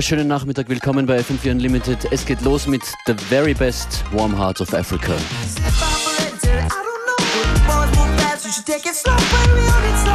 Schönen Nachmittag, willkommen bei FM4 Unlimited. Es geht los mit The Very Best Warm Hearts of Africa. in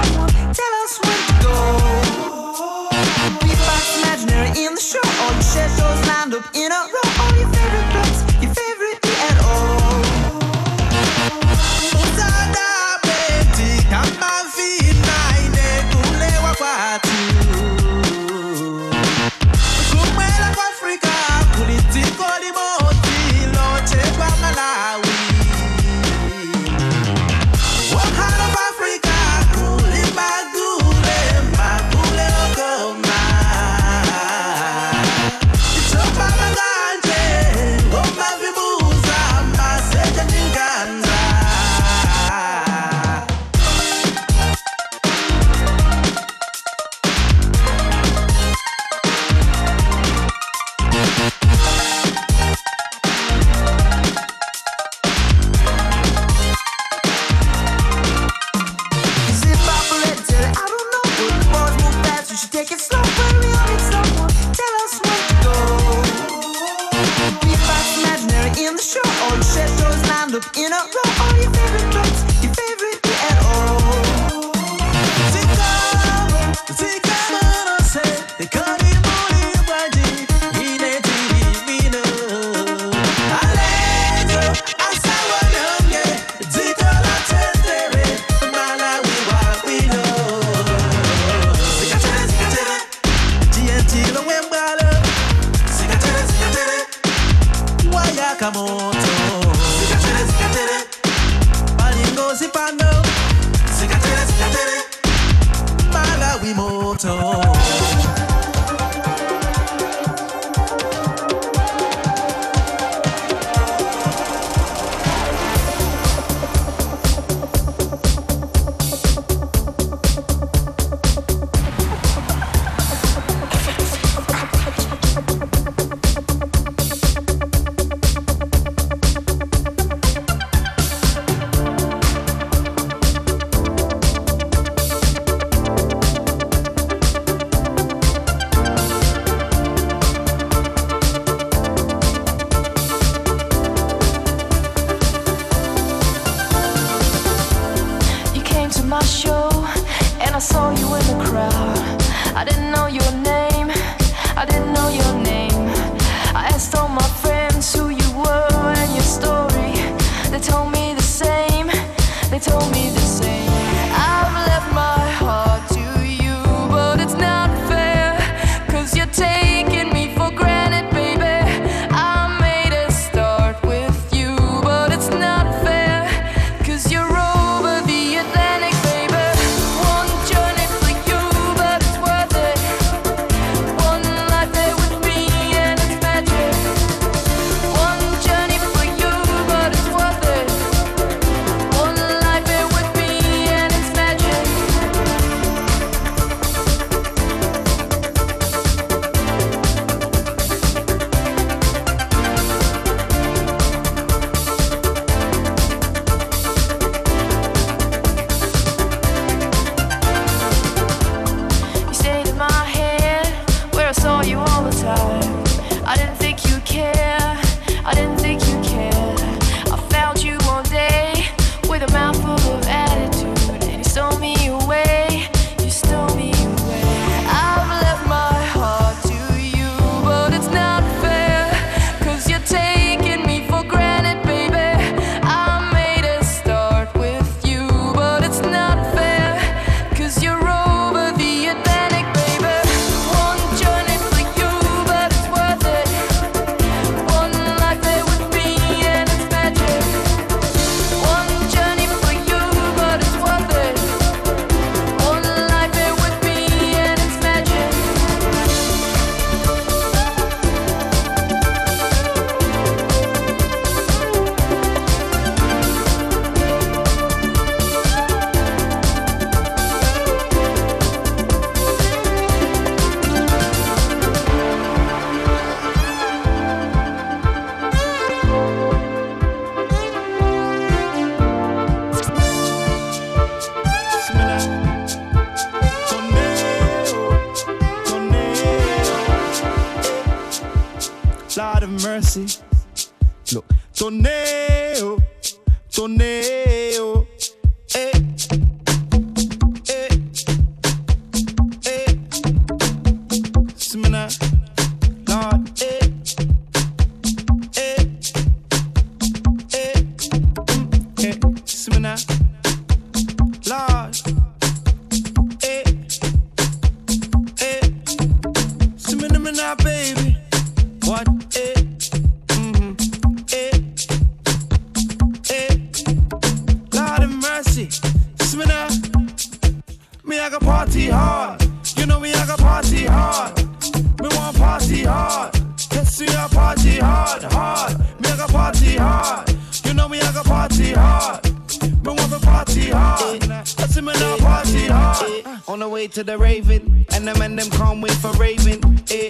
I hard. On the way to the Raven, and them and them can't wait for Raven. Eh.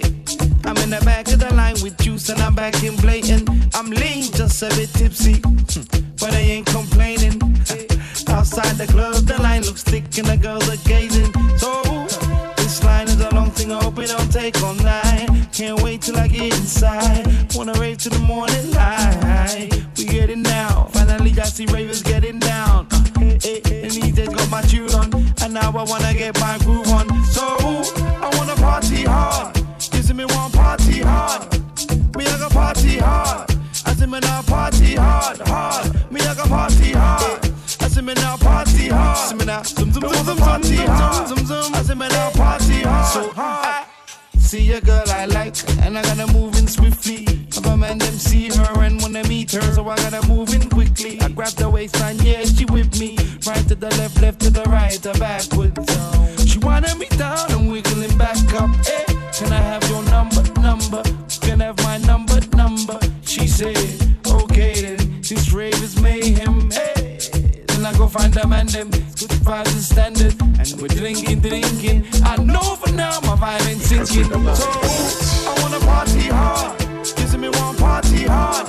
I'm in the back of the line with juice and I'm back in blatant. I'm lean, just a bit tipsy, but I ain't complaining. Outside the club, the line looks thick and the girls are gazing. So this line is a long thing, I hope it don't take all night. Can't wait till I get inside. Wanna rave to the morning light. We getting down. Finally, I see ravers getting down. And he just got my and now I wanna get my groove on. So I wanna party hard. You see me want party hard. Me I got party hard. I see me now party hard, hard. Me I got party hard. I see me now party hard. See me now zoom zoom zoom zoom party hard. Zoom zoom. I see me now party hard. So hard. See a girl I like, and I gotta move in swiftly. If a man them see her and wanna meet her, so I gotta move in quickly. I grab the waistline, yeah, she with me. Right to the left, left to the right, or backwards. She wanna me down and wiggling back up. Hey, can I have your number, number? Can I have my number, number? She said, okay then. This rave is mayhem. Hey, then I go find them and them. Good vibes and standard. And we're drinking, drinking. I know for now my vibe ain't sinking. So I wanna party hard. See me want party hard.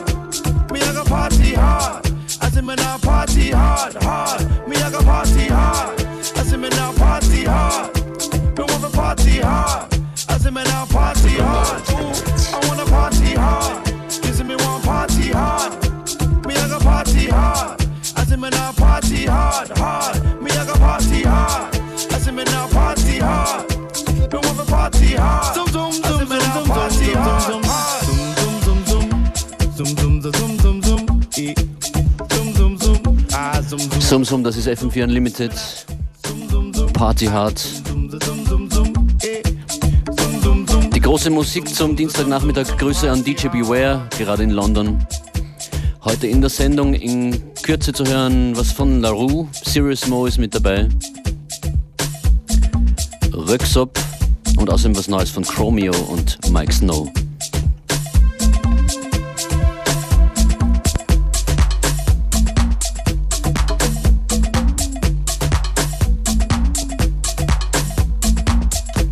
Me I got party hard. I see me now party hard, hard. Me I got party hard. I see me now party hard. Me want to party hard. I see me now party hard. Ooh, I wanna party hard. See me want party hard. Zoom zoom. Sum Sum, das ist FM4 Unlimited. Party Hard. Die große Musik zum Dienstagnachmittag. Grüße an DJ Beware, gerade in London. Heute in der Sendung in Kürze zu hören, was von LaRue. Serious Mo ist mit dabei. Röksop und außerdem was Neues von Chromio und Mike Snow.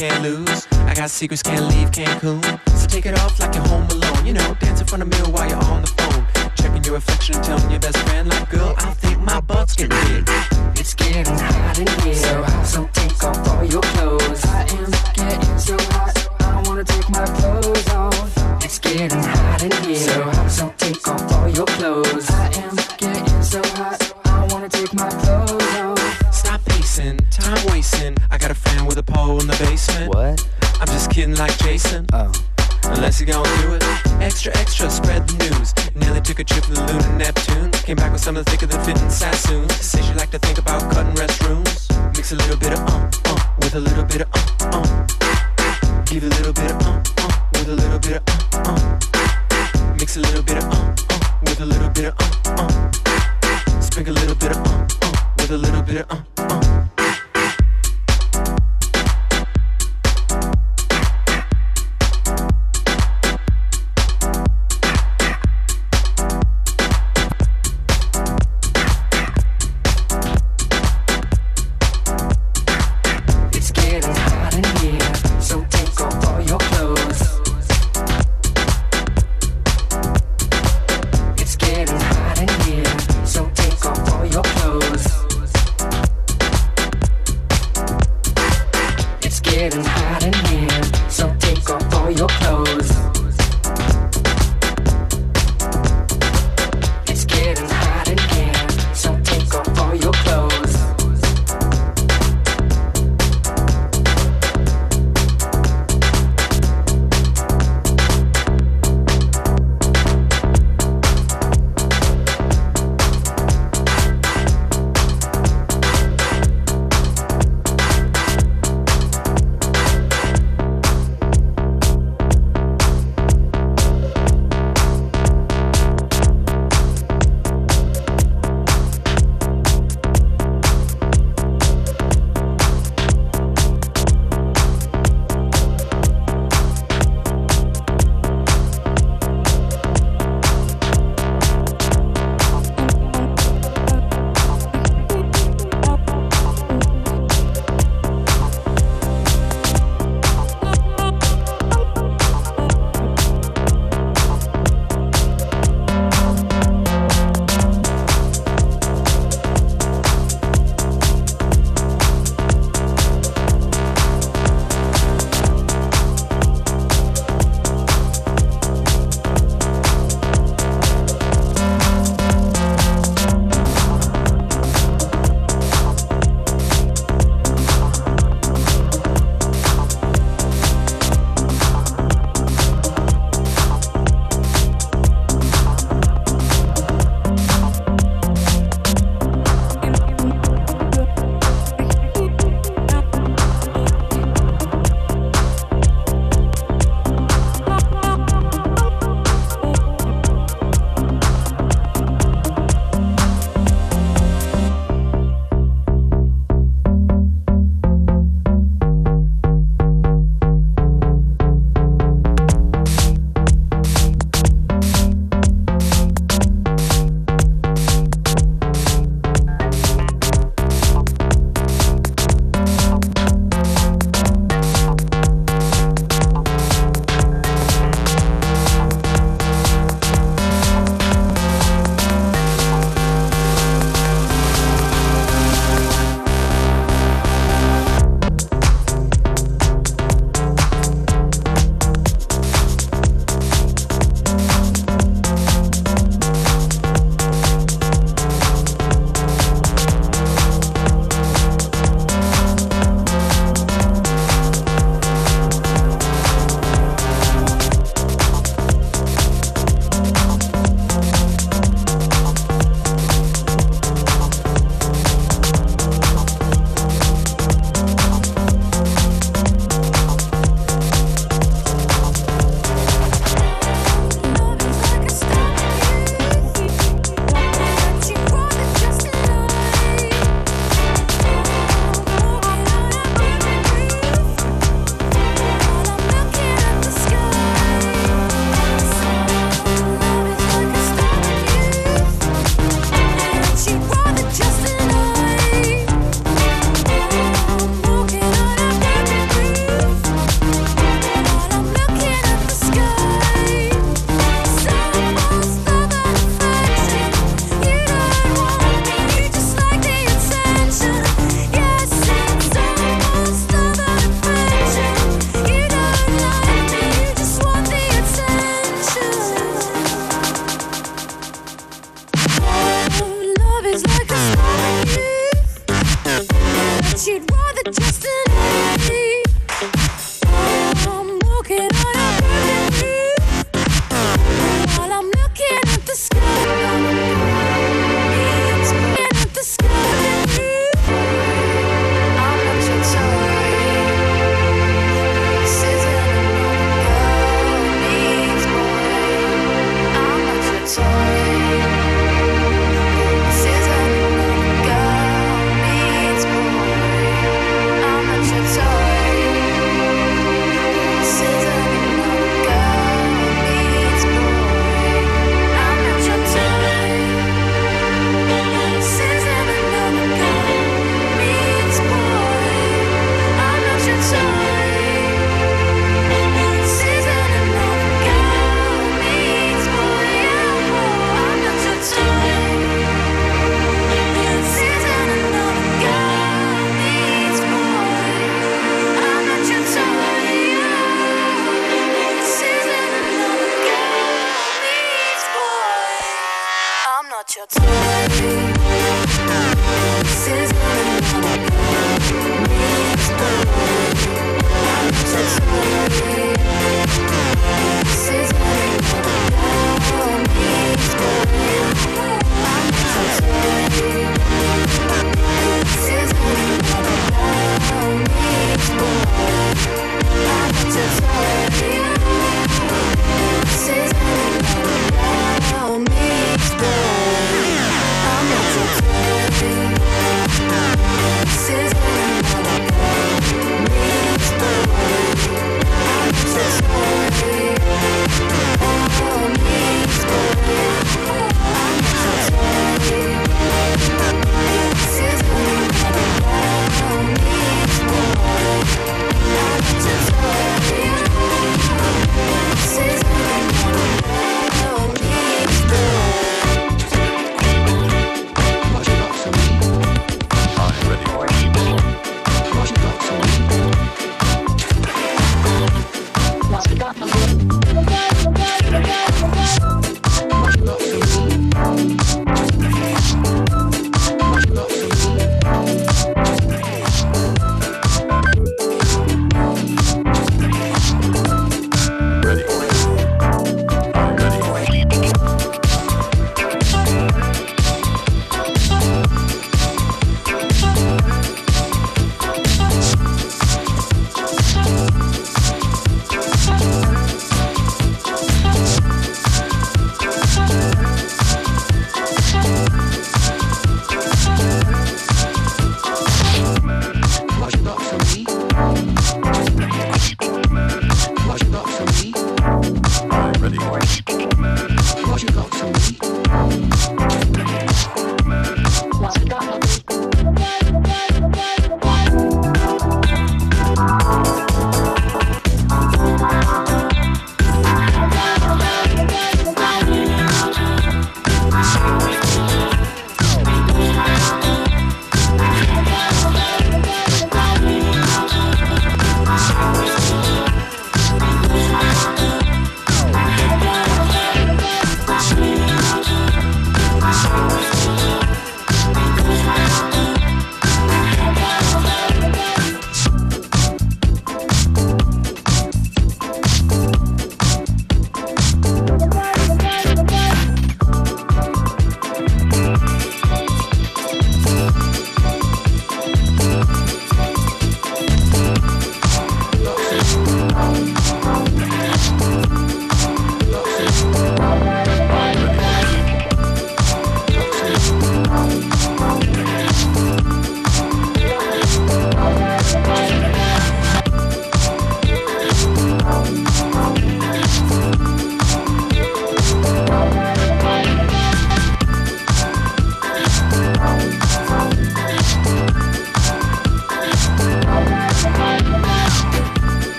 can't lose. I got secrets, can't leave Cancun. So take it off like you're home alone. You know, dance in front of mirror while you're on the phone. Checking your reflection, telling your best friend, like, girl,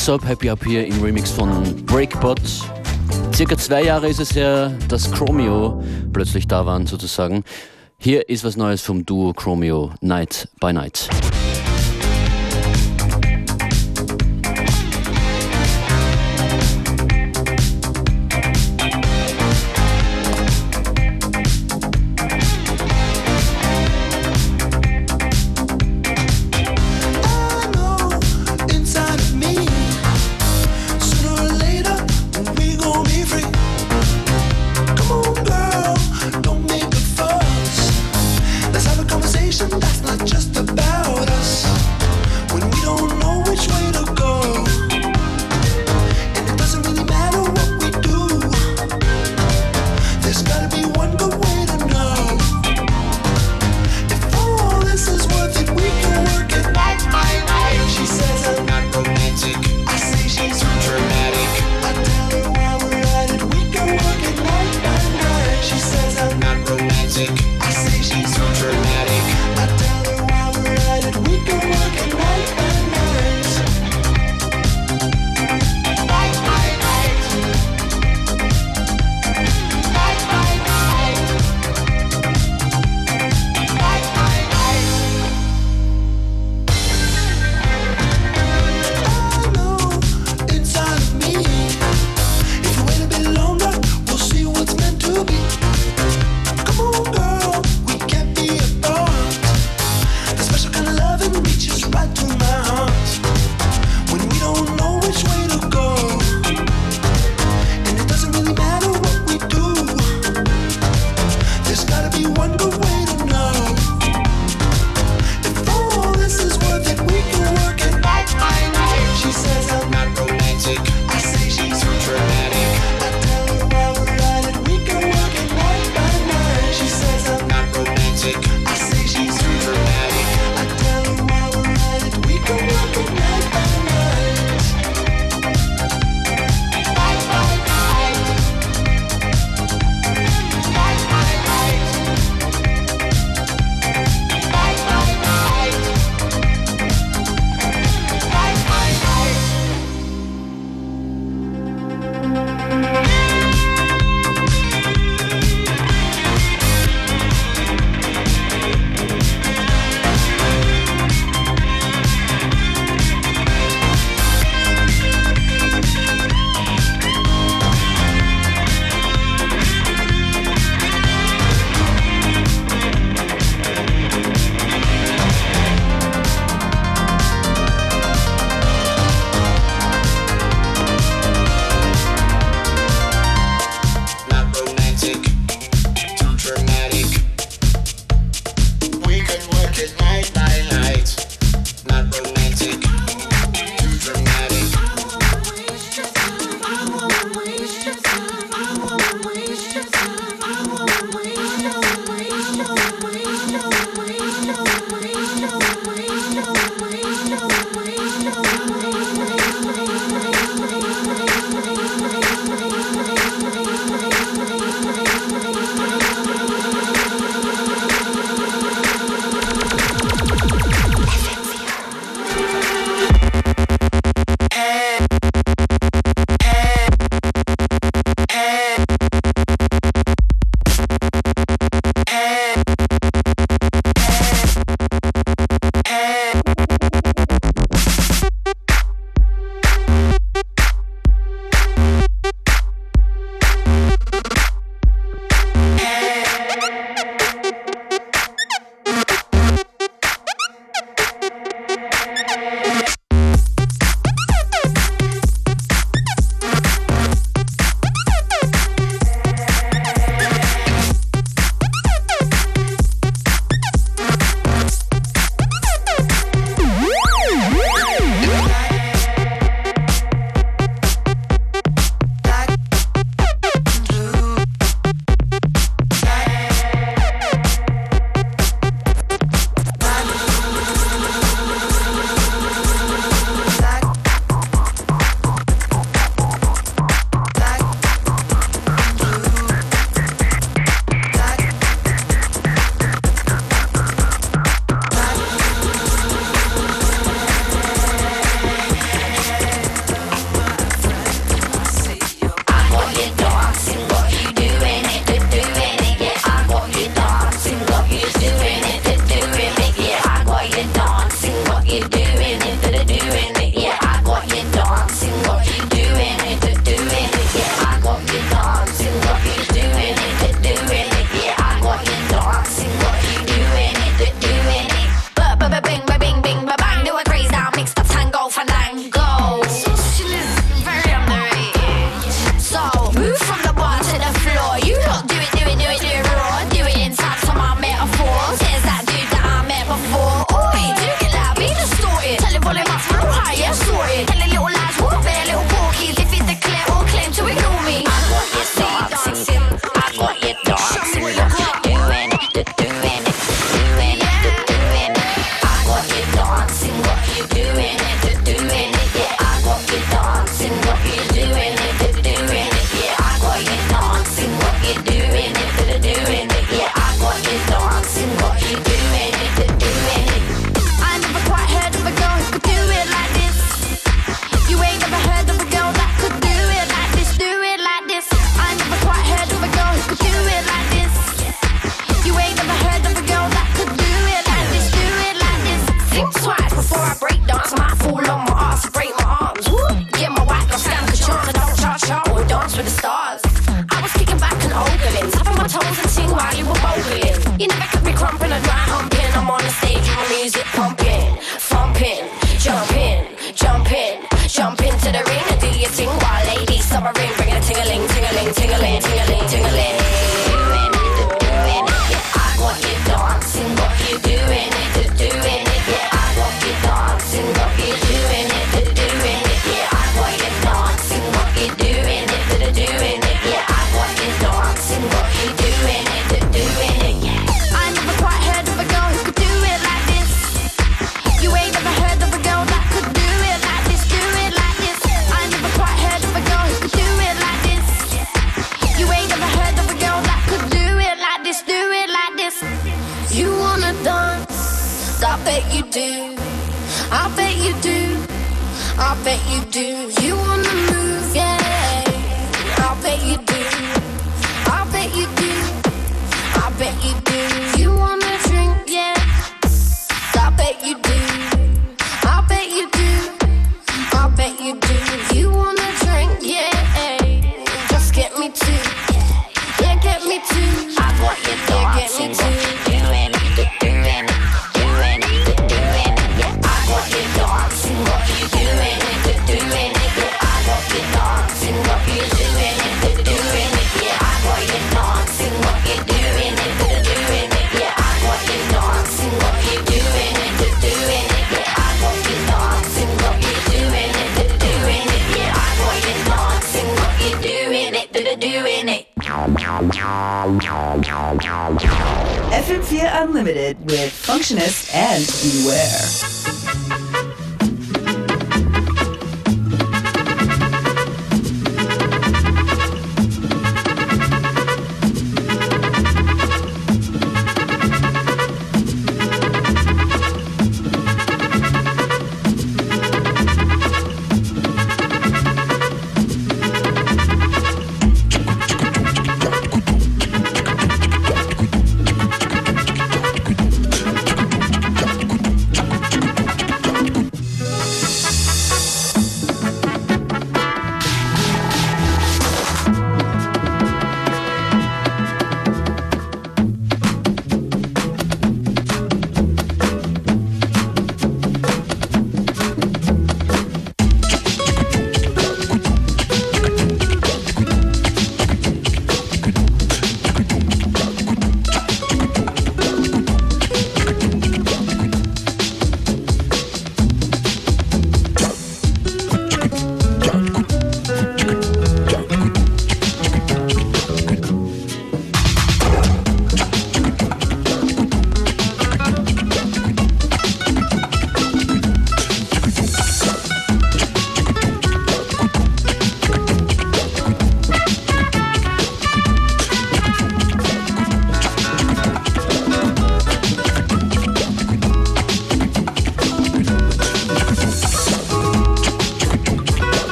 Röksop, Happy Up hier im Remix von Breakbot. Circa zwei Jahre ist es her, dass Chromio plötzlich da waren sozusagen. Hier ist was Neues vom Duo Chromio, Night by Night.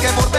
Que por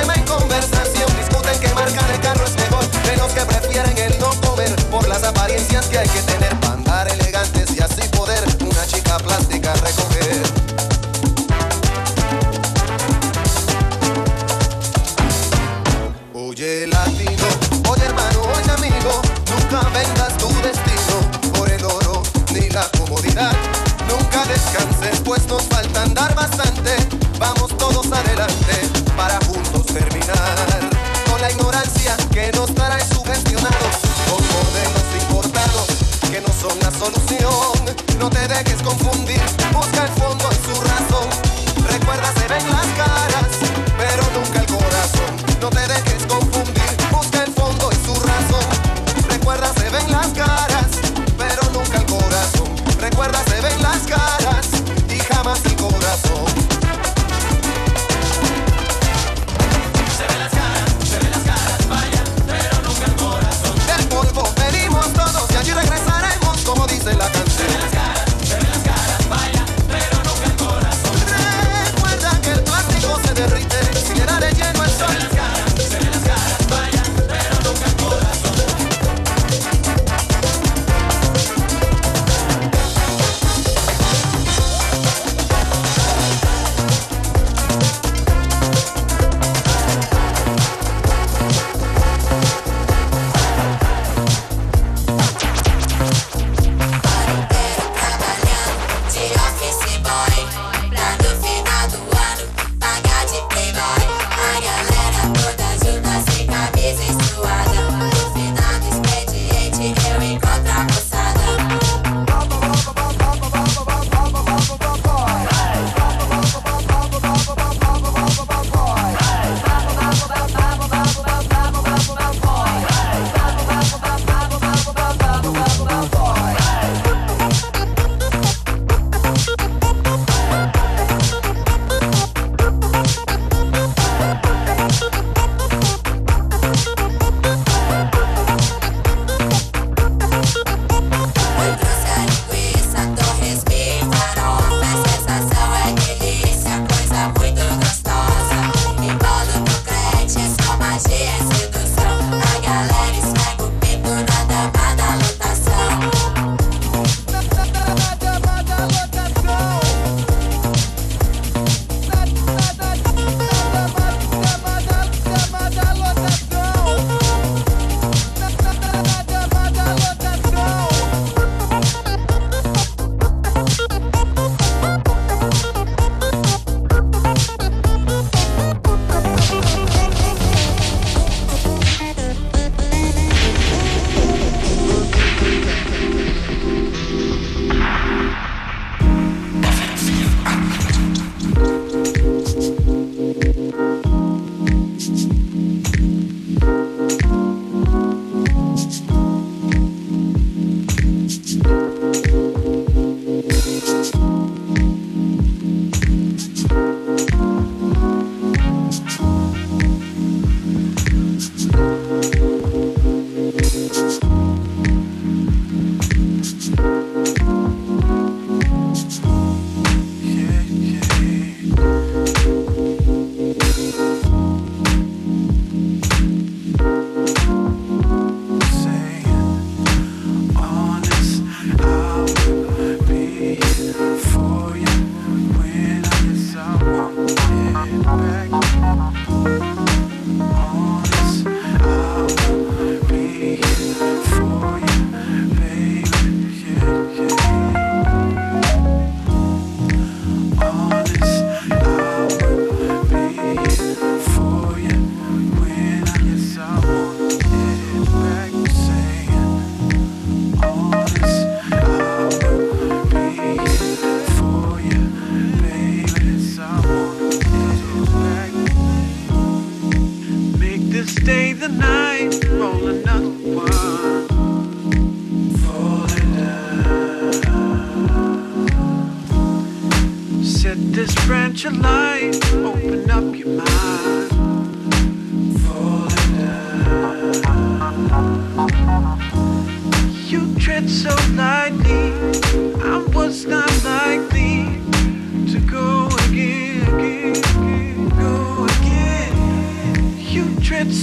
office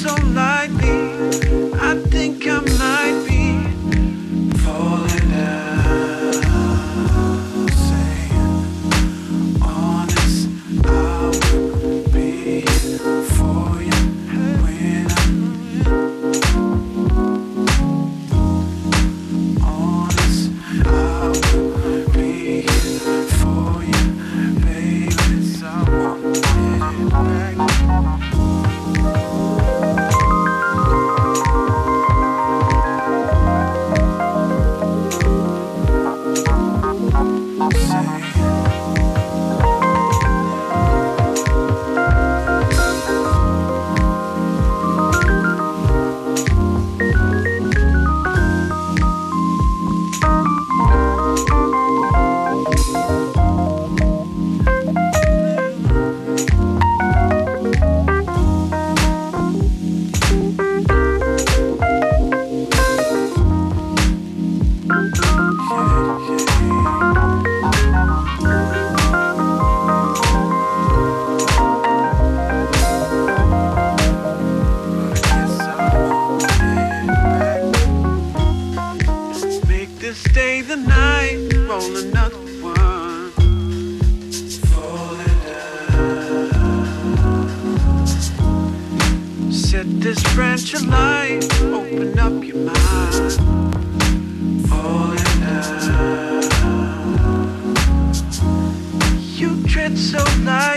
so lightly, Tread so lightly,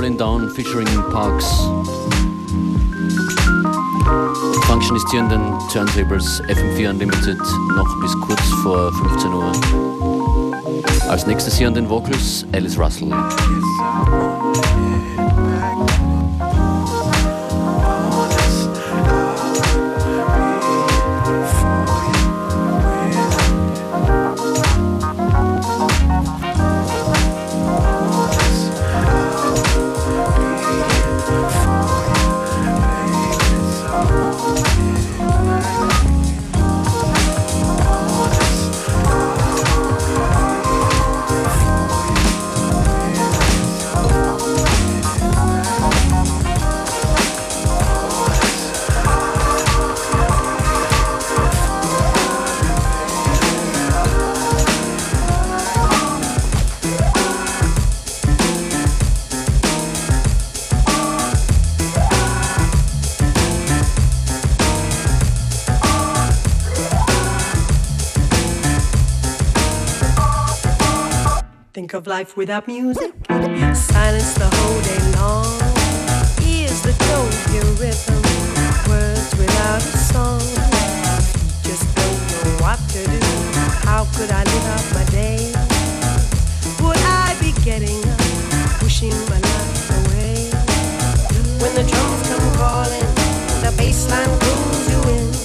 Falling Down, featuring Parks. Function ist hier in den Turntables FM4 Unlimited noch bis kurz vor 15 Uhr. Als nächstes hier an den Vocals Alice Russell. Of life without music. Silence the whole day long. Ears that don't hear rhythm. Words without a song. Just don't know what to do. How could I live out my day? Would I be getting up, pushing my life away? When the drums come calling, the bass line pulls you in.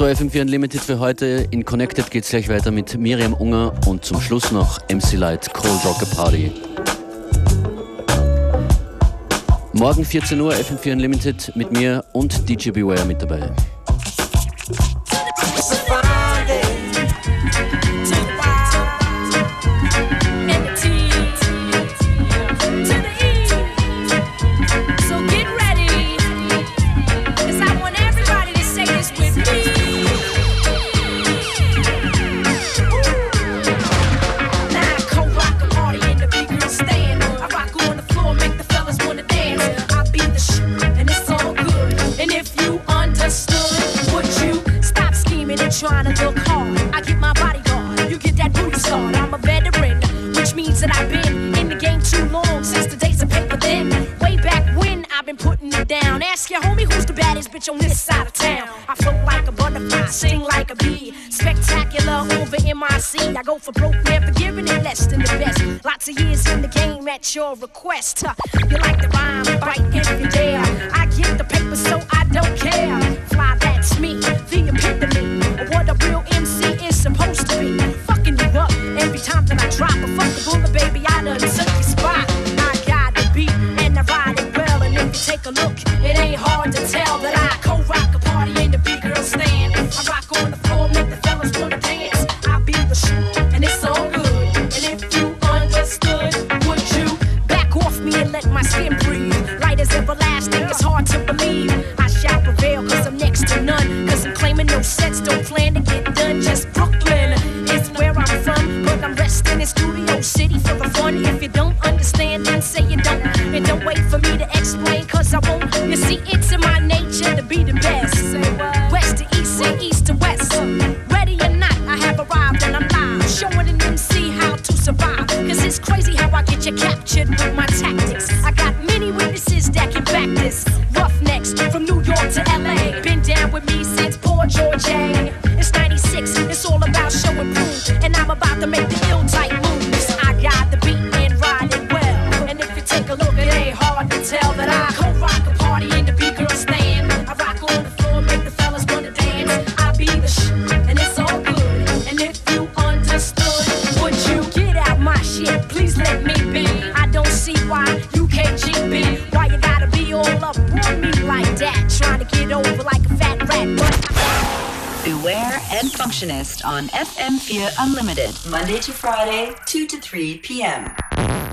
so FM4 Unlimited für heute. In Connected geht es gleich weiter mit Miriam Unger und zum Schluss noch MC Light Cold Rocker Party. Morgen 14 Uhr FM4 Unlimited mit mir und DJ Beware mit dabei. your request. Uh, 3 p.m.